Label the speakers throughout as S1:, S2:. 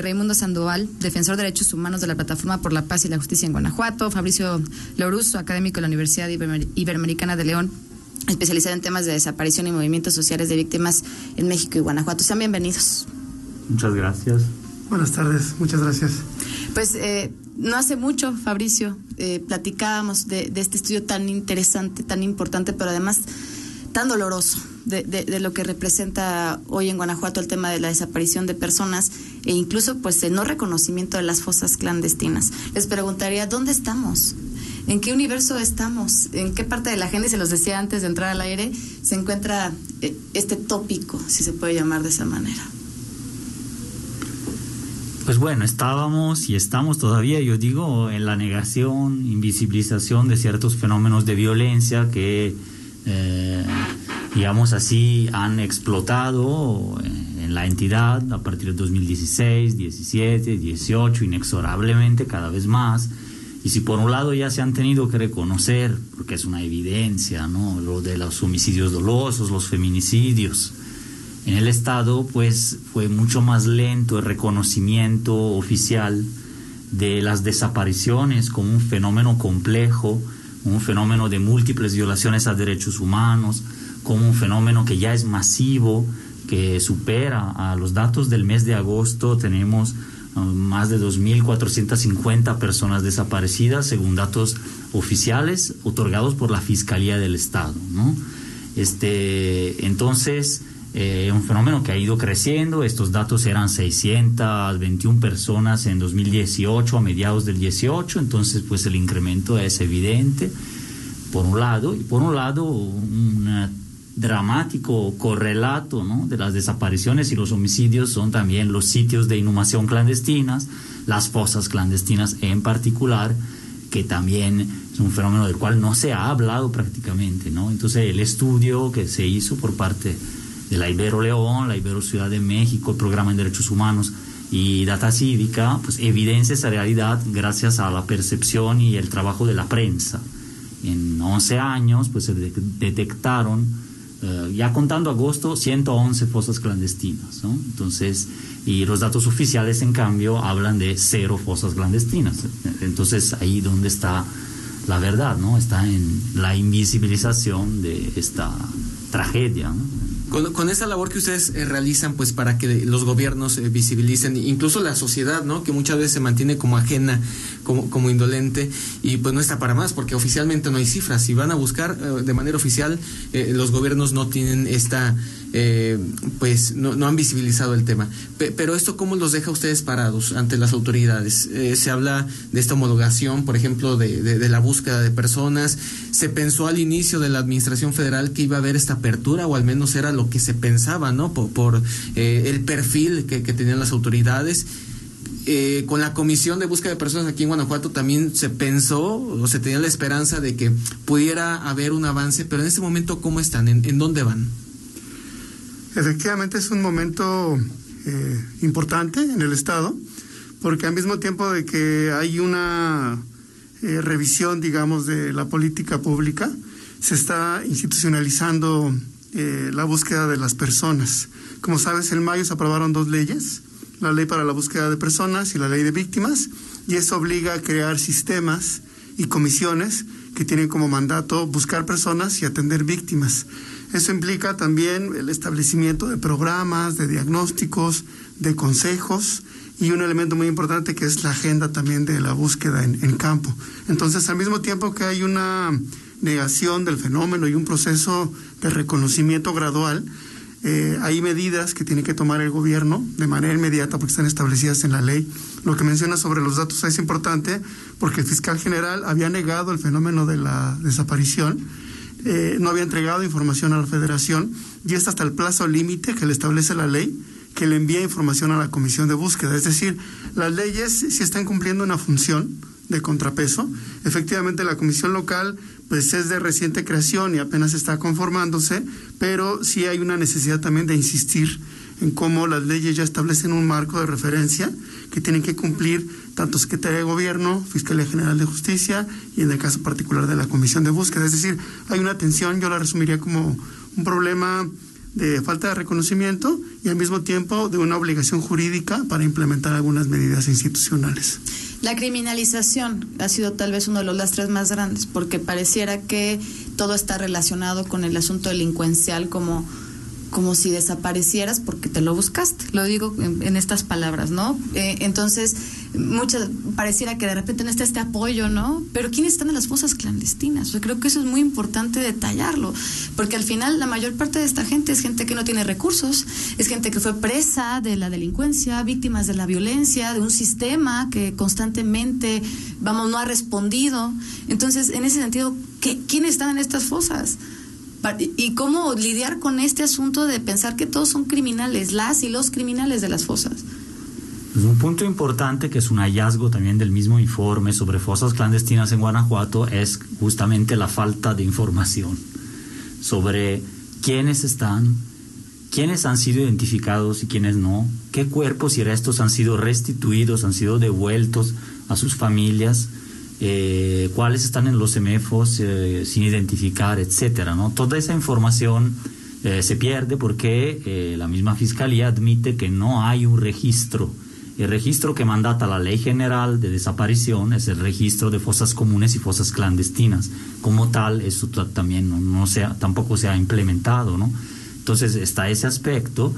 S1: Raimundo Sandoval, defensor de derechos humanos de la Plataforma por la Paz y la Justicia en Guanajuato, Fabricio Loruso, académico de la Universidad Iberoamericana de León, especializado en temas de desaparición y movimientos sociales de víctimas en México y Guanajuato. Sean bienvenidos.
S2: Muchas gracias.
S3: Buenas tardes, muchas gracias.
S1: Pues eh, no hace mucho, Fabricio, eh, platicábamos de, de este estudio tan interesante, tan importante, pero además tan doloroso de, lo que representa hoy en Guanajuato el tema de la desaparición de personas e incluso pues el no reconocimiento de las fosas clandestinas. Les preguntaría, ¿dónde estamos? ¿En qué universo estamos? ¿En qué parte de la agenda, se los decía antes de entrar al aire, se encuentra eh, este tópico, si se puede llamar de esa manera?
S2: Pues bueno, estábamos y estamos todavía, yo digo, en la negación, invisibilización de ciertos fenómenos de violencia que eh, digamos así, han explotado en la entidad a partir de 2016, 17, 18, inexorablemente cada vez más. Y si por un lado ya se han tenido que reconocer, porque es una evidencia, ¿no? Lo de los homicidios dolosos, los feminicidios. En el Estado, pues fue mucho más lento el reconocimiento oficial de las desapariciones como un fenómeno complejo un fenómeno de múltiples violaciones a derechos humanos, como un fenómeno que ya es masivo, que supera a los datos del mes de agosto, tenemos uh, más de 2.450 personas desaparecidas, según datos oficiales otorgados por la Fiscalía del Estado. ¿no? Este, entonces, eh, un fenómeno que ha ido creciendo. Estos datos eran 621 personas en 2018, a mediados del 18, entonces pues el incremento es evidente, por un lado, y por un lado un dramático correlato ¿no? de las desapariciones y los homicidios son también los sitios de inhumación clandestinas, las fosas clandestinas en particular, que también es un fenómeno del cual no se ha hablado prácticamente. ¿no? Entonces el estudio que se hizo por parte de la Ibero León, la Ibero Ciudad de México, el Programa en Derechos Humanos y Data Cívica, pues evidencia esa realidad gracias a la percepción y el trabajo de la prensa. En 11 años, pues se detectaron, eh, ya contando agosto, 111 fosas clandestinas, ¿no? Entonces, y los datos oficiales, en cambio, hablan de cero fosas clandestinas. Entonces, ahí donde está la verdad, ¿no? Está en la invisibilización de esta tragedia, ¿no?
S4: Con, esa labor que ustedes eh, realizan, pues para que los gobiernos eh, visibilicen, incluso la sociedad, ¿no? Que muchas veces se mantiene como ajena, como, como indolente, y pues no está para más, porque oficialmente no hay cifras. Si van a buscar eh, de manera oficial, los gobiernos no tienen esta, pues no, no, han visibilizado el tema. pero esto, ¿cómo los deja ustedes parados ante las autoridades? se habla de esta homologación, por ejemplo, de, de, de la búsqueda de personas. Se pensó al inicio de la administración federal que iba a haber esta apertura, o al menos era lo que se pensaba, ¿no? Por, eh, el perfil que, tenían las autoridades. Eh, con la comisión de búsqueda de personas aquí en Guanajuato también se pensó o se tenía la esperanza de que pudiera haber un avance, pero en este momento, ¿cómo están? ¿En, dónde van?
S3: Efectivamente es un momento eh, importante en el Estado, porque al mismo tiempo de que hay una revisión, digamos, de la política pública, se está institucionalizando eh, la búsqueda de las personas. Como sabes, en mayo se aprobaron dos leyes, la ley para la búsqueda de personas y la ley de víctimas, y eso obliga a crear sistemas y comisiones que tienen como mandato buscar personas y atender víctimas. Eso implica también el establecimiento de programas, de diagnósticos, de consejos y un elemento muy importante que es la agenda también de la búsqueda en, campo. Entonces, al mismo tiempo que hay una negación del fenómeno y un proceso de reconocimiento gradual, eh, hay medidas que tiene que tomar el gobierno de manera inmediata porque están establecidas en la ley. Lo que menciona sobre los datos es importante porque el fiscal general había negado el fenómeno de la desaparición, eh, no había entregado información a la federación y es hasta el plazo límite que le establece la ley que le envía información a la comisión de búsqueda. Es decir, las leyes sí están cumpliendo una función de contrapeso. Efectivamente, la comisión local pues es de reciente creación y apenas está conformándose, pero sí hay una necesidad también de insistir en cómo las leyes ya establecen un marco de referencia que tienen que cumplir tanto Secretaría de Gobierno, Fiscalía General de Justicia y en el caso particular de la Comisión de Búsqueda. Es decir, hay una tensión, yo la resumiría como un problema de falta de reconocimiento y al mismo tiempo de una obligación jurídica para implementar algunas medidas institucionales.
S1: La criminalización ha sido tal vez uno de los lastres más grandes, porque pareciera que todo está relacionado con el asunto delincuencial como como si desaparecieras porque te lo buscaste. Lo digo en, estas palabras, ¿no? Eh, entonces, muchas, pareciera que de repente no está este apoyo, ¿no? Pero ¿quiénes están en las fosas clandestinas? Yo creo que eso es muy importante detallarlo, porque al final la mayor parte de esta gente es gente que no tiene recursos, es gente que fue presa de la delincuencia, víctimas de la violencia, de un sistema que constantemente, vamos, no ha respondido. Entonces, en ese sentido, ¿qué, ¿quiénes están en estas fosas? Y cómo lidiar con este asunto de pensar que todos son criminales, las y los criminales de las fosas.
S2: Pues un punto importante que es un hallazgo también del mismo informe sobre fosas clandestinas en Guanajuato es justamente la falta de información sobre quiénes están, quiénes han sido identificados y quiénes no, qué cuerpos y restos han sido restituidos, han sido devueltos a sus familias eh, cuáles están en los semefos eh, sin identificar, etcétera, ¿no? Toda esa información eh, se pierde porque la misma fiscalía admite que no hay un registro. El registro que mandata la Ley General de Desaparición es el registro de fosas comunes y fosas clandestinas. Como tal, eso también no, sea, tampoco se ha implementado, ¿no? Entonces está ese aspecto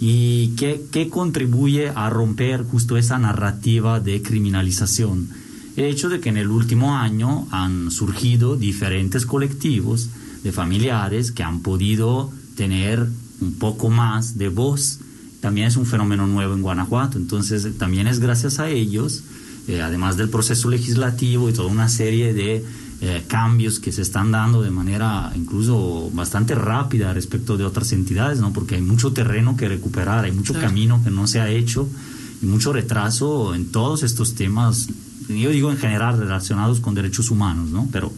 S2: y que, que contribuye a romper justo esa narrativa de criminalización hecho de que en el último año han surgido diferentes colectivos de familiares que han podido tener un poco más de voz. También es un fenómeno nuevo en Guanajuato, entonces también es gracias a ellos, eh, además del proceso legislativo y toda una serie de eh, cambios que se están dando de manera incluso bastante rápida respecto de otras entidades, ¿no? porque hay mucho terreno que recuperar, hay mucho camino que no se ha hecho y mucho retraso en todos estos temas yo digo en general relacionados con derechos humanos, ¿no? Pero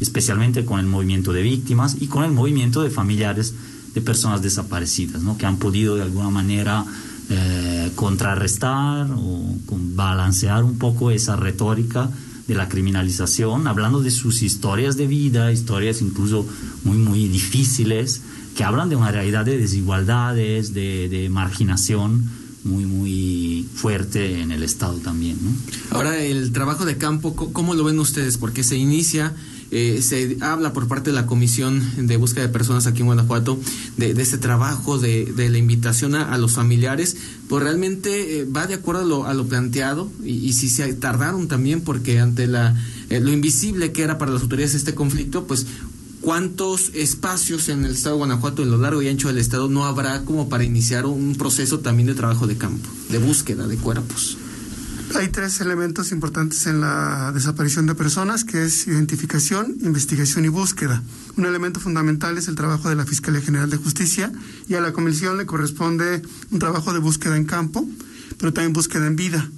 S2: especialmente con el movimiento de víctimas y con el movimiento de familiares de personas desaparecidas, ¿no? Que han podido de alguna manera eh, contrarrestar o balancear un poco esa retórica de la criminalización, hablando de sus historias de vida, historias incluso muy, muy difíciles, que hablan de una realidad de desigualdades, de, de marginación muy, muy fuerte en el Estado también. ¿no?
S4: Ahora, el trabajo de campo, ¿cómo lo ven ustedes? Porque se inicia, eh, se habla por parte de la Comisión de Búsqueda de Personas aquí en Guanajuato de, de este trabajo, de, de la invitación a, los familiares, pues realmente eh, va de acuerdo a lo, a lo planteado y, si se tardaron también porque ante la, eh, lo invisible que era para las autoridades este conflicto, pues ¿Cuántos espacios en el estado de Guanajuato, en lo largo y ancho del estado, no habrá como para iniciar un proceso también de trabajo de campo, de búsqueda de cuerpos?
S3: Hay tres elementos importantes en la desaparición de personas, que es identificación, investigación y búsqueda. Un elemento fundamental es el trabajo de la Fiscalía General de Justicia y a la Comisión le corresponde un trabajo de búsqueda en campo, pero también búsqueda en vida.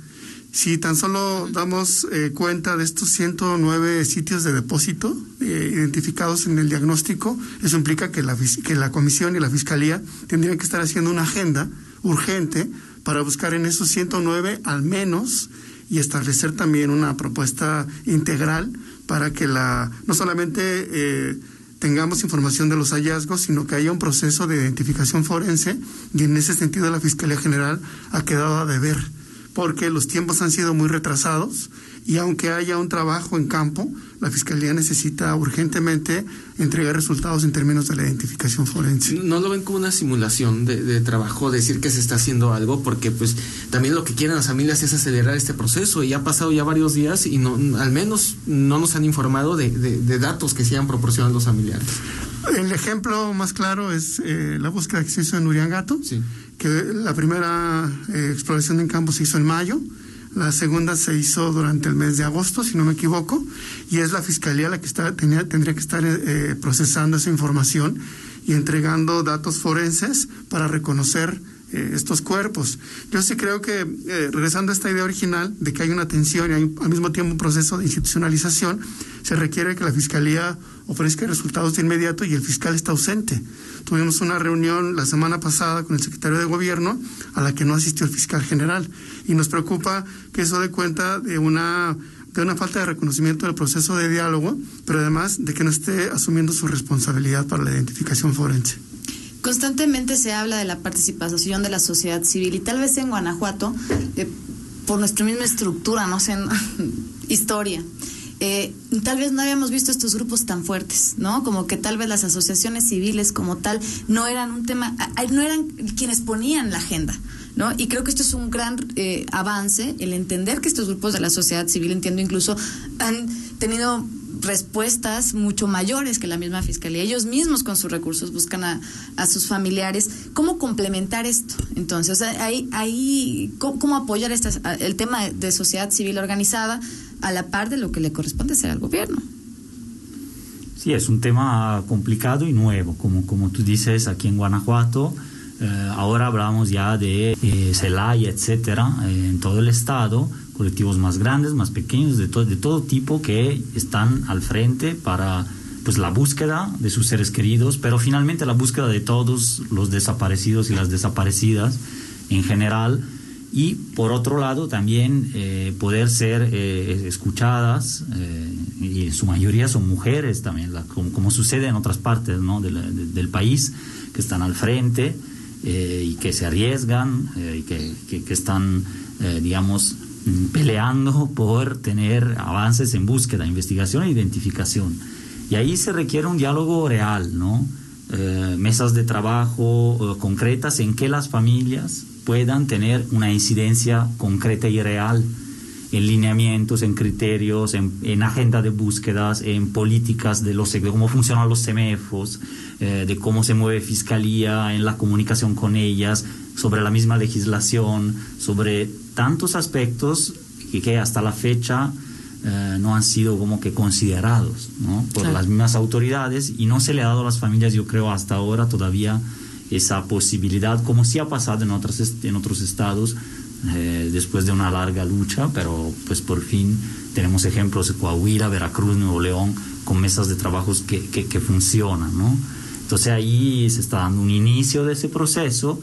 S3: Si tan solo damos eh, cuenta de estos 109 sitios de depósito eh, identificados en el diagnóstico, eso implica que la, que la Comisión y la Fiscalía tendrían que estar haciendo una agenda urgente para buscar en esos 109 al menos y establecer también una propuesta integral para que la no solamente eh, tengamos información de los hallazgos, sino que haya un proceso de identificación forense y en ese sentido la Fiscalía General ha quedado a deber porque los tiempos han sido muy retrasados y aunque haya un trabajo en campo, la Fiscalía necesita urgentemente entregar resultados en términos de la identificación forense.
S4: ¿No lo ven como una simulación de, trabajo, decir que se está haciendo algo? Porque pues también lo que quieren las familias es acelerar este proceso y ha pasado ya varios días y no, al menos no nos han informado de, de datos que se han proporcionado los familiares.
S3: El ejemplo más claro es eh, la búsqueda que se hizo en Uriangato, que la primera eh, exploración en campo se hizo en mayo, la segunda se hizo durante el mes de agosto, si no me equivoco, y es la fiscalía la que está, tenía, tendría que estar eh, procesando esa información y entregando datos forenses para reconocer eh, estos cuerpos. Yo sí creo que, eh, regresando a esta idea original de que hay una tensión y hay al mismo tiempo un proceso de institucionalización, se requiere que la Fiscalía ofrezca resultados de inmediato y el fiscal está ausente. Tuvimos una reunión la semana pasada con el secretario de Gobierno a la que no asistió el fiscal general y nos preocupa que eso dé cuenta de una de una falta de reconocimiento del proceso de diálogo, pero además de que no esté asumiendo su responsabilidad para la identificación forense
S1: constantemente se habla de la participación de la sociedad civil y tal vez en Guanajuato, eh, por nuestra misma estructura, no sé, historia. Eh, tal vez no habíamos visto estos grupos tan fuertes, ¿no? Como que tal vez las asociaciones civiles como tal no eran un tema, no eran quienes ponían la agenda. ¿No? Y creo que esto es un gran eh, avance, el entender que estos grupos de la sociedad civil, entiendo incluso, han tenido respuestas mucho mayores que la misma fiscalía. Ellos mismos con sus recursos buscan a, a sus familiares. ¿Cómo complementar esto? Entonces, ahí, ahí ¿cómo, apoyar este, el tema de sociedad civil organizada a la par de lo que le corresponde hacer al gobierno?
S2: Sí, es un tema complicado y nuevo, como, como tú dices, aquí en Guanajuato. Eh, ahora hablamos ya de eh, Celaya, etcétera, eh, en todo el estado colectivos más grandes, más pequeños, de, de todo tipo que están al frente para pues la búsqueda de sus seres queridos, pero finalmente la búsqueda de todos los desaparecidos y las desaparecidas en general y por otro lado también eh, poder ser eh, escuchadas eh, y en su mayoría son mujeres también como, sucede en otras partes ¿no? del país que están al frente y que se arriesgan y que, que están digamos peleando por tener avances en búsqueda, investigación e identificación. Y ahí se requiere un diálogo real, ¿no? Eh, mesas de trabajo eh, concretas en que las familias puedan tener una incidencia concreta y real en lineamientos, en criterios, en, agenda de búsquedas, en políticas de, los, de cómo funcionan los CEMEFOS, eh, de cómo se mueve fiscalía, en la comunicación con ellas, sobre la misma legislación, sobre tantos aspectos que, hasta la fecha eh, no han sido como que considerados por las mismas autoridades y no se le ha dado a las familias, yo creo, hasta ahora todavía esa posibilidad, como sí ha pasado en, otras, en otros estados, eh, después de una larga lucha, pero pues por fin tenemos ejemplos de Coahuila, Veracruz, Nuevo León, con mesas de trabajos que, que, funcionan, ¿no? Entonces ahí se está dando un inicio de ese proceso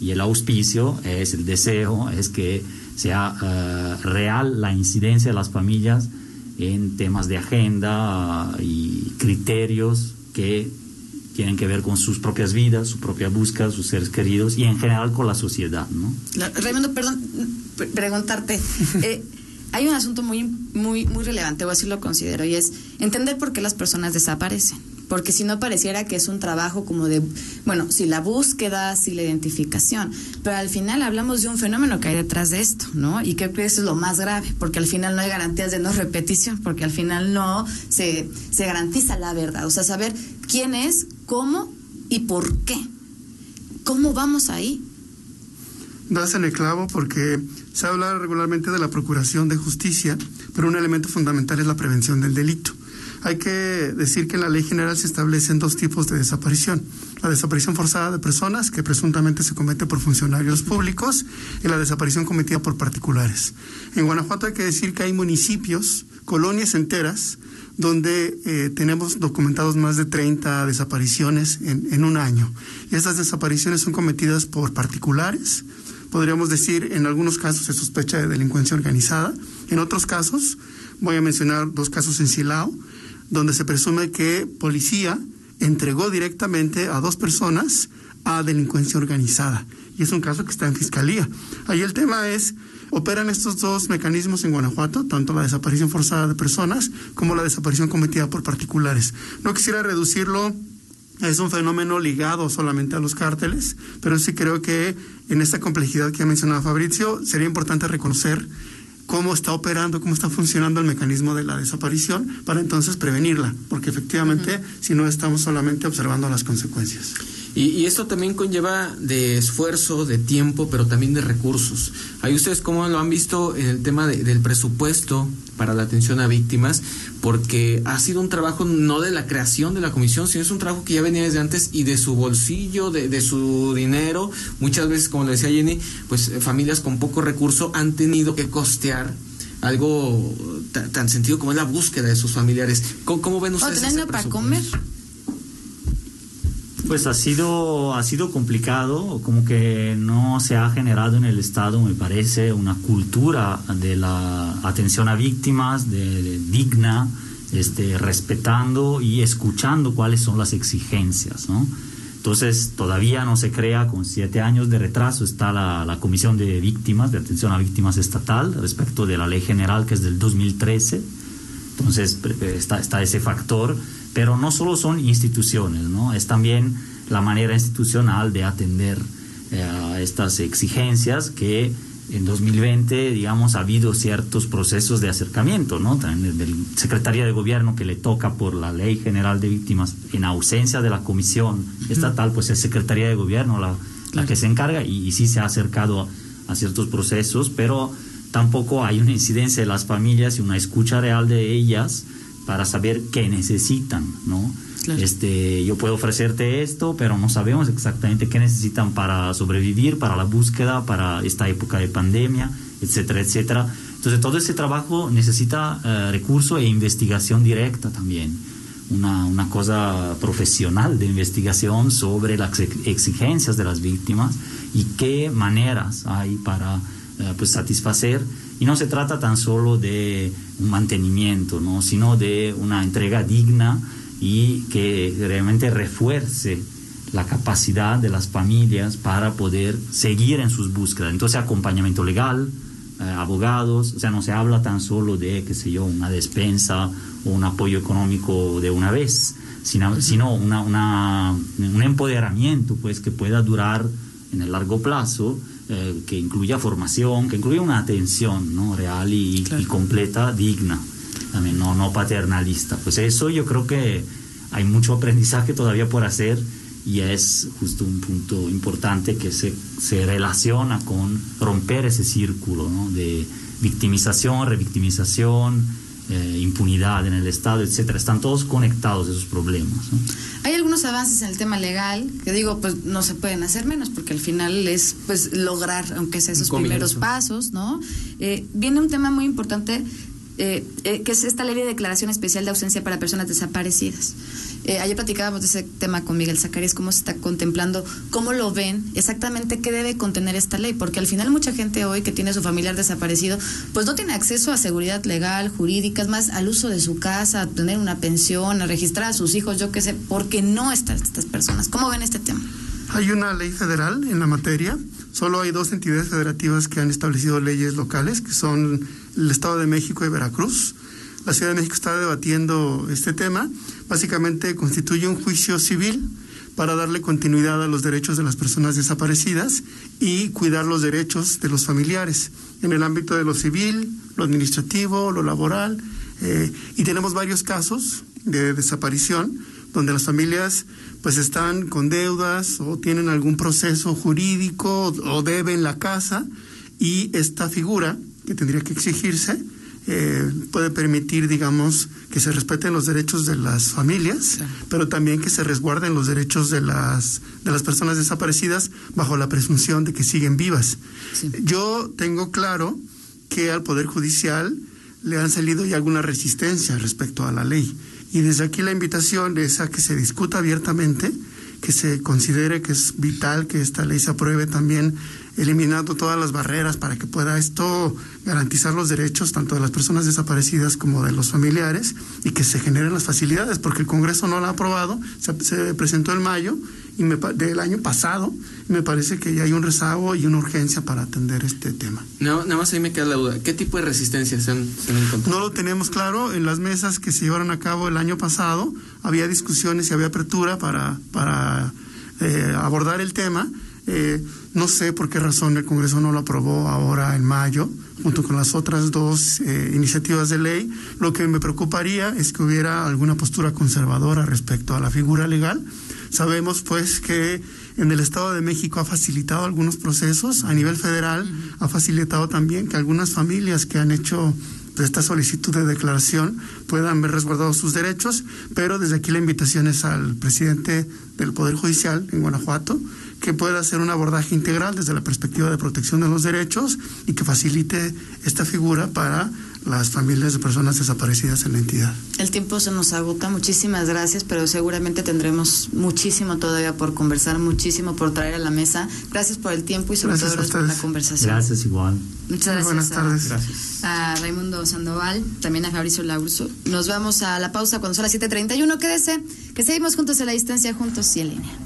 S2: y el auspicio es el deseo, es que sea eh, real la incidencia de las familias en temas de agenda y criterios que tienen que ver con sus propias vidas, su propia búsqueda, sus seres queridos y en general con la sociedad, ¿no?
S1: Raimundo, perdón, preguntarte. Eh, hay un asunto muy, muy, muy relevante, o así lo considero, y es entender por qué las personas desaparecen porque si no pareciera que es un trabajo como de, bueno, si la búsqueda, si la identificación, pero al final hablamos de un fenómeno que hay detrás de esto, ¿no? Y creo que eso es lo más grave, porque al final no hay garantías de no repetición, porque al final no se, se garantiza la verdad, o sea, saber quién es, cómo y por qué. ¿Cómo vamos ahí?
S3: Das en el clavo porque se habla regularmente de la procuración de justicia, pero un elemento fundamental es la prevención del delito. Hay que decir que en la ley general se establecen dos tipos de desaparición. La desaparición forzada de personas, que presuntamente se comete por funcionarios públicos, y la desaparición cometida por particulares. En Guanajuato hay que decir que hay municipios, colonias enteras, donde eh, tenemos documentados más de 30 desapariciones en, un año. Y esas desapariciones son cometidas por particulares, podríamos decir, en algunos casos se sospecha de delincuencia organizada, en otros casos, voy a mencionar dos casos en Silao, donde se presume que policía entregó directamente a dos personas a delincuencia organizada. Y es un caso que está en fiscalía. Ahí el tema es, operan estos dos mecanismos en Guanajuato, tanto la desaparición forzada de personas como la desaparición cometida por particulares. No quisiera reducirlo es un fenómeno ligado solamente a los cárteles, pero sí creo que en esta complejidad que ha mencionado Fabricio sería importante reconocer cómo está operando, cómo está funcionando el mecanismo de la desaparición para entonces prevenirla, porque efectivamente si no estamos solamente observando las consecuencias.
S4: Y, esto también conlleva de esfuerzo, de tiempo, pero también de recursos. Ahí ustedes cómo lo han visto en el tema del presupuesto para la atención a víctimas, porque ha sido un trabajo no de la creación de la comisión, sino es un trabajo que ya venía desde antes y de su bolsillo, de, de su dinero. Muchas veces, como le decía Jenny, pues eh, familias con poco recurso han tenido que costear algo tan, sentido como es la búsqueda de sus familiares. ¿Cómo, ven ustedes?
S1: ¿O para comer?
S2: Pues ha sido, ha sido complicado, como que no se ha generado en el Estado, me parece, una cultura de la atención a víctimas, digna, este, respetando y escuchando cuáles son las exigencias, ¿no? Entonces, todavía no se crea, con siete años de retraso, está la, la, Comisión de Víctimas, de Atención a Víctimas Estatal, respecto de la ley general que es del 2013. Entonces, está, está ese factor, pero no solo son instituciones, ¿no? Es también la manera institucional de atender eh, estas exigencias que en 2020, digamos, ha habido ciertos procesos de acercamiento, ¿no? También del Secretaría de Gobierno que le toca por la Ley General de Víctimas, en ausencia de la Comisión Estatal, pues es Secretaría de Gobierno la, la que se encarga y, y, sí se ha acercado a, a, ciertos procesos, pero tampoco hay una incidencia de las familias y una escucha real de ellas para saber qué necesitan, ¿no? Claro. Este, yo puedo ofrecerte esto, pero no sabemos exactamente qué necesitan para sobrevivir, para la búsqueda, para esta época de pandemia, etcétera, etcétera. Entonces todo ese trabajo necesita uh, recurso e investigación directa también. Una, una, cosa profesional de investigación sobre las exigencias de las víctimas y qué maneras hay para uh, pues satisfacer. Y no se trata tan solo de un mantenimiento, ¿no? sino de una entrega digna y que realmente refuerce la capacidad de las familias para poder seguir en sus búsquedas. Entonces, acompañamiento legal, eh, abogados, o sea, no se habla tan solo de, qué sé yo, una despensa o un apoyo económico de una vez, sino, sino una, una, un empoderamiento pues, que pueda durar en el largo plazo, eh, que incluya formación, que incluya una atención ¿no? real y, claro. y completa, digna también no, no paternalista. Pues eso yo creo que hay mucho aprendizaje todavía por hacer y es justo un punto importante que se, se relaciona con romper ese círculo ¿no? de victimización, revictimización, eh, impunidad en el Estado, etcétera. Están todos conectados esos problemas. ¿no?
S1: Hay algunos avances en el tema legal que digo, pues no se pueden hacer menos porque al final es pues lograr, aunque sea esos primeros pasos, ¿no? Eh, viene un tema muy importante eh, eh, que es esta ley de declaración especial de ausencia para personas desaparecidas. Eh, ayer platicábamos de ese tema con Miguel Zacarías, cómo se está contemplando, cómo lo ven, exactamente qué debe contener esta ley, porque al final mucha gente hoy que tiene su familiar desaparecido, pues no tiene acceso a seguridad legal, jurídica, es más, al uso de su casa, a tener una pensión, a registrar a sus hijos, yo qué sé, porque no están estas personas. ¿Cómo ven este tema?
S3: Hay una ley federal en la materia, solo hay dos entidades federativas que han establecido leyes locales, que son el Estado de México y Veracruz. La Ciudad de México está debatiendo este tema. Básicamente constituye un juicio civil para darle continuidad a los derechos de las personas desaparecidas y cuidar los derechos de los familiares en el ámbito de lo civil, lo administrativo, lo laboral. Eh, y tenemos varios casos de desaparición donde las familias pues están con deudas o tienen algún proceso jurídico o deben la casa y esta figura que tendría que exigirse eh, puede permitir, digamos, que se respeten los derechos de las familias, sí. pero también que se resguarden los derechos de las, de las personas desaparecidas bajo la presunción de que siguen vivas. Sí. Yo tengo claro que al Poder Judicial le han salido ya alguna resistencia respecto a la ley. Y desde aquí la invitación es a que se discuta abiertamente, que se considere que es vital que esta ley se apruebe también eliminando todas las barreras para que pueda esto garantizar los derechos tanto de las personas desaparecidas como de los familiares y que se generen las facilidades, porque el Congreso no la ha aprobado, se, se presentó en mayo y me, del año pasado y me parece que ya hay un rezago y una urgencia para atender este tema.
S4: No, nada más ahí me queda la duda, ¿qué tipo de resistencia se han, se han encontrado?
S3: No lo tenemos claro, en las mesas que se llevaron a cabo el año pasado había discusiones y había apertura para, para eh, abordar el tema. Eh, no sé por qué razón el Congreso no lo aprobó ahora en mayo, junto con las otras dos eh, iniciativas de ley. Lo que me preocuparía es que hubiera alguna postura conservadora respecto a la figura legal. Sabemos pues que en el Estado de México ha facilitado algunos procesos, a nivel federal ha facilitado también que algunas familias que han hecho de esta solicitud de declaración puedan ver resguardados sus derechos, pero desde aquí la invitación es al presidente del Poder Judicial en Guanajuato que pueda hacer un abordaje integral desde la perspectiva de protección de los derechos y que facilite esta figura para las familias de personas desaparecidas en la entidad.
S1: El tiempo se nos agota, muchísimas gracias, pero seguramente tendremos muchísimo todavía por conversar, muchísimo por traer a la mesa. Gracias por el tiempo y sobre
S3: gracias
S1: todo gracias por la conversación.
S2: Gracias igual.
S1: Muchas gracias.
S3: Buenas tardes.
S1: A,
S2: gracias.
S1: a Raimundo Sandoval, también a Fabricio Laurso. Nos vamos a la pausa cuando son las 7.31. Quédese, que seguimos juntos a la distancia, juntos y en línea.